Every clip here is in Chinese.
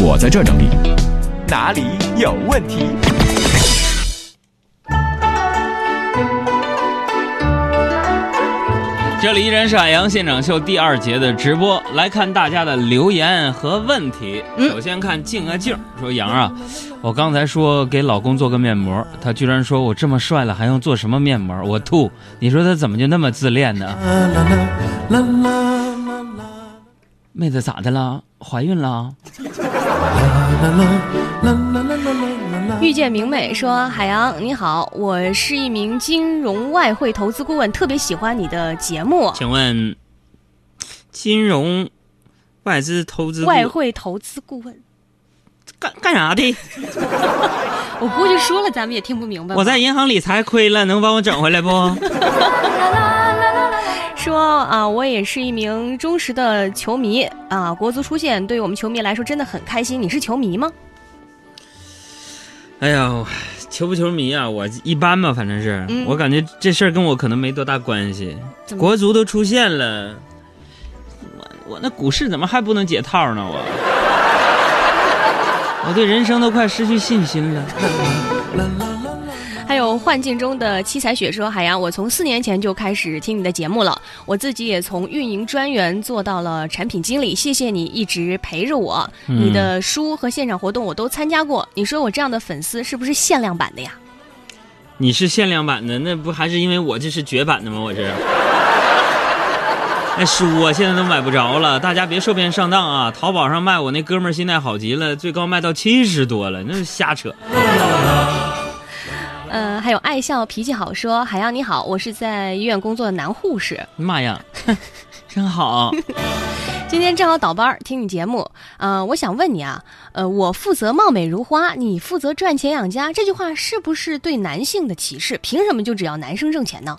我在这整理。哪里有问题？这里依然是海洋现场秀第二节的直播，来看大家的留言和问题。嗯首先看静啊静说：“杨啊，我刚才说给老公做个面膜，他居然说我这么帅了还用做什么面膜？我吐！你说他怎么就那么自恋呢？妹子咋的了？怀孕了？遇见明媚说：“海洋你好，我是一名金融外汇投资顾问，特别喜欢你的节目。请问，金融外资投资外汇投资顾问，干干啥的？我估计说了咱们也听不明白。我在银行理财亏了，能帮我整回来不？说啊，我也是一名忠实的球迷啊，国足出线对于我们球迷来说真的很开心。你是球迷吗？哎呀，球不球迷啊，我一般吧，反正是，嗯我感觉这事儿跟我可能没多大关系。国足都出现了，我我那股市怎么还不能解套呢？我，我对人生都快失去信心了。还有幻境中的七彩雪说：“海洋，我从四年前就开始听你的节目了，我自己也从运营专员做到了产品经理，谢谢你一直陪着我。嗯你的书和现场活动我都参加过，你说我这样的粉丝是不是限量版的呀？你是限量版的，那不还是因为我这是绝版的吗？我是。那 书啊，现在都买不着了，大家别受骗上当啊！淘宝上卖，我那哥们儿现在好极了，最高卖到七十多了，那是瞎扯。呃，还有爱笑脾气好说：海洋你好，我是在医院工作的男护士，妈呀，真好！今天正好倒班儿听你节目，呃，我想问你啊，呃，我负责貌美如花，你负责赚钱养家，这句话是不是对男性的歧视？凭什么就只要男生挣钱呢？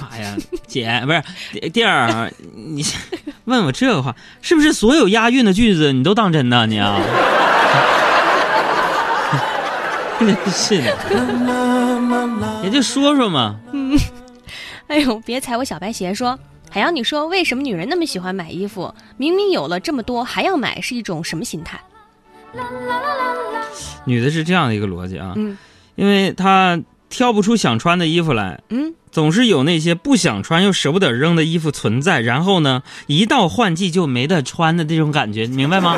妈呀，姐不是弟儿，你问我这个话，是不是所有押韵的句子你都当真呢？你啊，真是的，也就说说嘛。嗯哎呦，别踩我小白鞋说。海洋，你说为什么女人那么喜欢买衣服？明明有了这么多还要买，是一种什么心态？女的是这样的一个逻辑啊，嗯因为她挑不出想穿的衣服来，嗯，总是有那些不想穿又舍不得扔的衣服存在，然后呢，一到换季就没得穿的这种感觉，明白吗？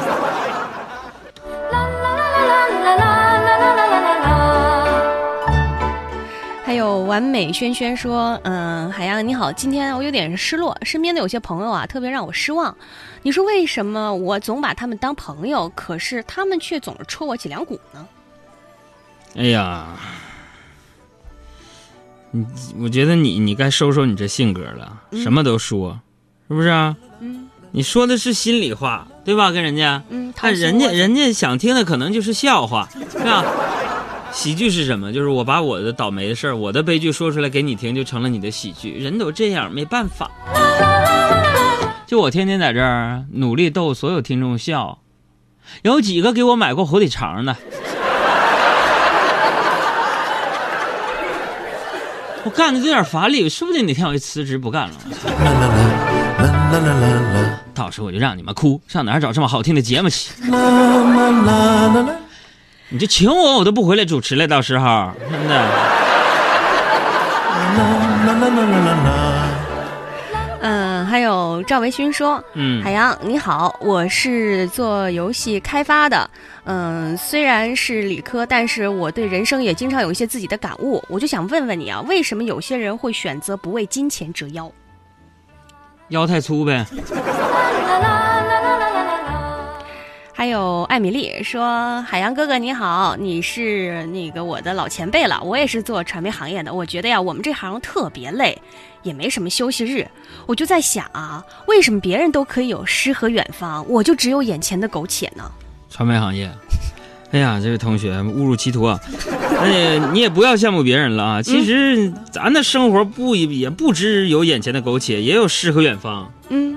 完美轩轩说，嗯，海洋你好，今天我有点失落，身边的有些朋友啊，特别让我失望。你说为什么我总把他们当朋友，可是他们却总是戳我脊梁骨呢？哎呀，你我觉得你你该收收你这性格了，嗯什么都说，是不是啊？嗯你说的是心里话，对吧？跟人家，嗯，但人家人家想听的可能就是笑话，是吧？喜剧是什么？就是我把我的倒霉的事儿、我的悲剧说出来给你听，就成了你的喜剧。人都这样，没办法。就我天天在这儿努力逗所有听众笑，有几个给我买过火腿肠的？我干的有点乏力，说不定哪天我就辞职不干了。到时候我就让你们哭，上哪儿找这么好听的节目去？你就请我，我都不回来主持了。到时候真的，嗯，还有赵维勋说，嗯海，洋你好，我是做游戏开发的，嗯，虽然是理科，但是我对人生也经常有一些自己的感悟。我就想问问你啊，为什么有些人会选择不为金钱折腰？腰太粗呗。还有艾米丽说：“海洋哥哥你好，你是那个我的老前辈了，我也是做传媒行业的。我觉得呀，我们这行特别累，也没什么休息日。我就在想啊，为什么别人都可以有诗和远方，我就只有眼前的苟且呢？传媒行业，哎呀，这位同学误入歧途啊！哎，你也不要羡慕别人了啊。其实咱的生活不也不只有眼前的苟且，也有诗和远方。嗯，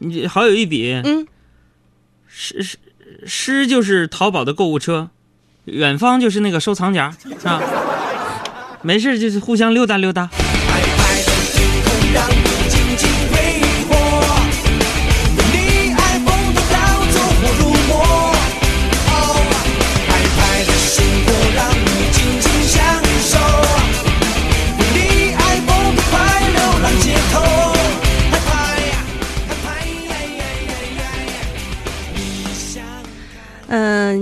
你好有一比，嗯，诗诗诗就是淘宝的购物车，远方就是那个收藏夹，是吧？没事就是互相溜达溜达。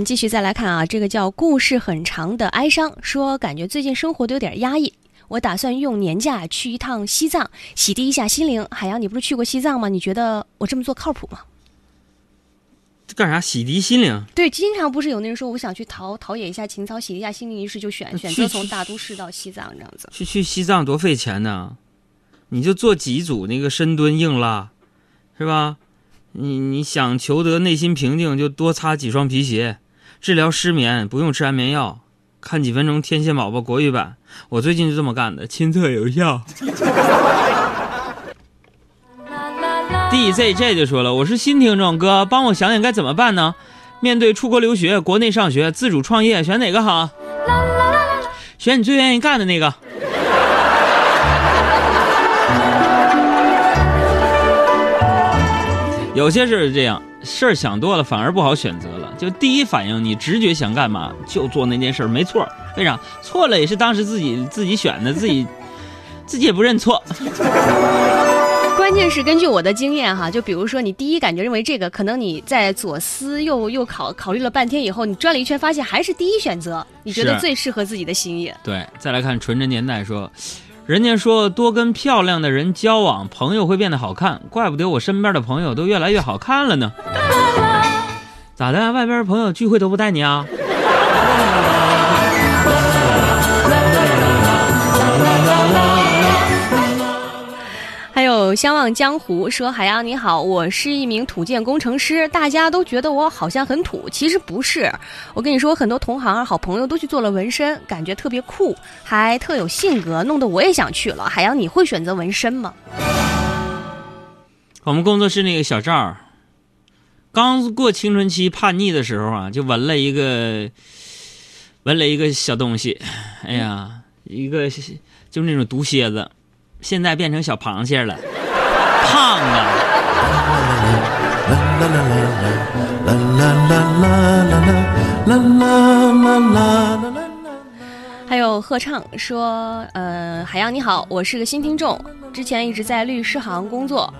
继续再来看啊，这个叫故事很长的哀伤，说感觉最近生活都有点压抑。我打算用年假去一趟西藏，洗涤一下心灵。海洋，你不是去过西藏吗？你觉得我这么做靠谱吗？干啥？洗涤心灵？对，经常不是有那人说我想去陶陶冶一下情操，洗涤一下心灵，于是就选选择从大都市到西藏这样子。去去西藏多费钱呢，你就做几组那个深蹲硬拉，是吧？你你想求得内心平静，就多擦几双皮鞋；治疗失眠不用吃安眠药，看几分钟《天线宝宝》国语版。我最近就这么干的，亲测有效。DZJ 就说了：“我是新听众，哥，帮我想想该怎么办呢？面对出国留学、国内上学、自主创业，选哪个好？选你最愿意干的那个。”有些事是这样，事儿想多了反而不好选择了。就第一反应，你直觉想干嘛就做那件事儿，没错。为啥？错了也是当时自己自己选的，自己 自己也不认错。关键是根据我的经验哈，就比如说你第一感觉认为这个，可能你在左思右右考考虑了半天以后，你转了一圈发现还是第一选择，你觉得最适合自己的心意。对，再来看纯真年代说。人家说多跟漂亮的人交往，朋友会变得好看。怪不得我身边的朋友都越来越好看了呢。咋的？外边朋友聚会都不带你啊？有相望江湖说：“海洋你好，我是一名土建工程师，大家都觉得我好像很土，其实不是。我跟你说，很多同行、好朋友都去做了纹身，感觉特别酷，还特有性格，弄得我也想去了。海洋，你会选择纹身吗？”我们工作室那个小赵，刚过青春期叛逆的时候啊，就纹了一个，纹了一个小东西，哎呀，一个就是那种毒蝎子。现在变成小螃蟹了，胖啊！还有贺畅说：“呃，海洋你好，我是个新听众，之前一直在律师行工作，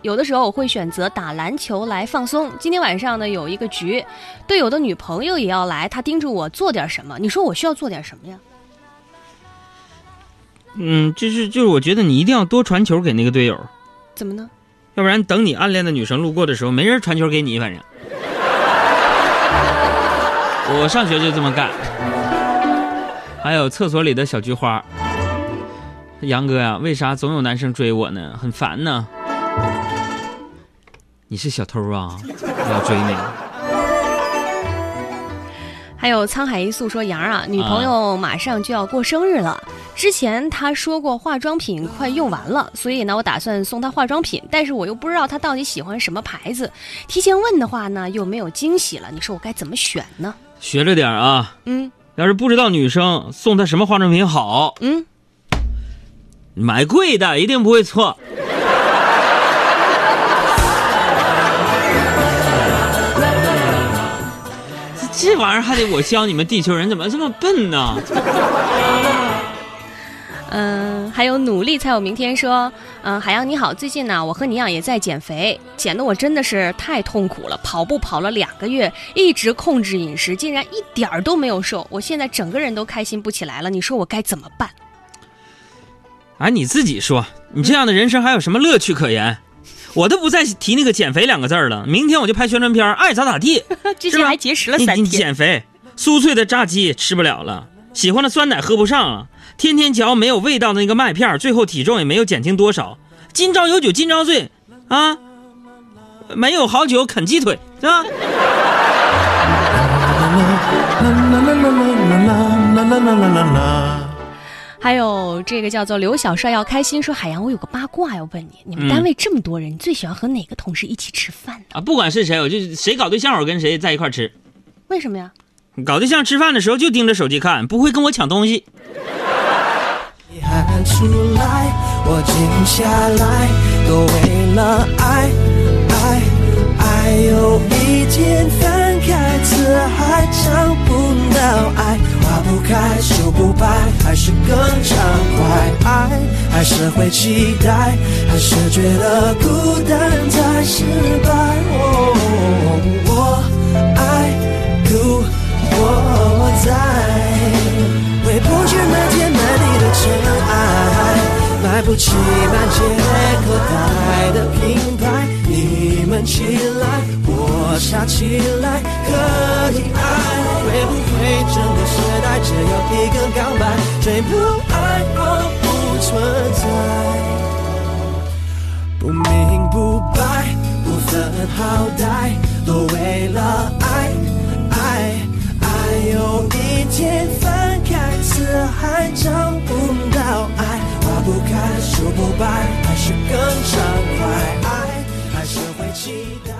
有的时候我会选择打篮球来放松。今天晚上呢有一个局，队友的女朋友也要来，他叮嘱我做点什么，你说我需要做点什么呀？”嗯，就是就是，我觉得你一定要多传球给那个队友，怎么呢？要不然等你暗恋的女生路过的时候，没人传球给你，反正。我上学就这么干。还有厕所里的小菊花，杨哥呀，为啥总有男生追我呢？很烦呢。你是小偷啊？要追你。还有沧海一粟说杨啊，女朋友马上就要过生日了。之前他说过化妆品快用完了，所以呢，我打算送他化妆品，但是我又不知道他到底喜欢什么牌子，提前问的话呢，又没有惊喜了。你说我该怎么选呢？学着点啊，嗯，要是不知道女生送她什么化妆品好，嗯，买贵的一定不会错。这这玩意儿还得我教你们？地球人怎么这么笨呢？嗯，还有努力才有明天。说，嗯，海洋你好，最近呢，我和你一样也在减肥，减的我真的是太痛苦了。跑步跑了两个月，一直控制饮食，竟然一点儿都没有瘦。我现在整个人都开心不起来了。你说我该怎么办？啊，你自己说，你这样的人生还有什么乐趣可言？我都不再提那个减肥两个字了。明天我就拍宣传片，爱咋咋地。之前还节食了三天。减肥，酥脆的炸鸡吃不了了，喜欢的酸奶喝不上了。天天嚼没有味道的那个麦片，最后体重也没有减轻多少。今朝有酒今朝醉，啊，没有好酒啃鸡腿，是吧？还有这个叫做刘小帅要开心说海洋，我有个八卦要问你，你们单位这么多人，你最喜欢和哪个同事一起吃饭呢？啊，不管是谁，我就谁搞对象，我跟谁在一块吃。为什么呀？搞对象吃饭的时候就盯着手机看，不会跟我抢东西你。喊出来，我静下来，都为了爱，爱，爱有一天翻开字还找不到爱，花不开，树不白，还是更畅快。爱，还是会期待，还是觉得孤单才失败。我爱。在，回不去满天满地的尘埃，买不起满街口袋的品牌。你们起来，我傻起来，可以爱。会不会整个时代只有一个告白？谁不爱我不存在，不明不。还是更畅快，爱还是会期待。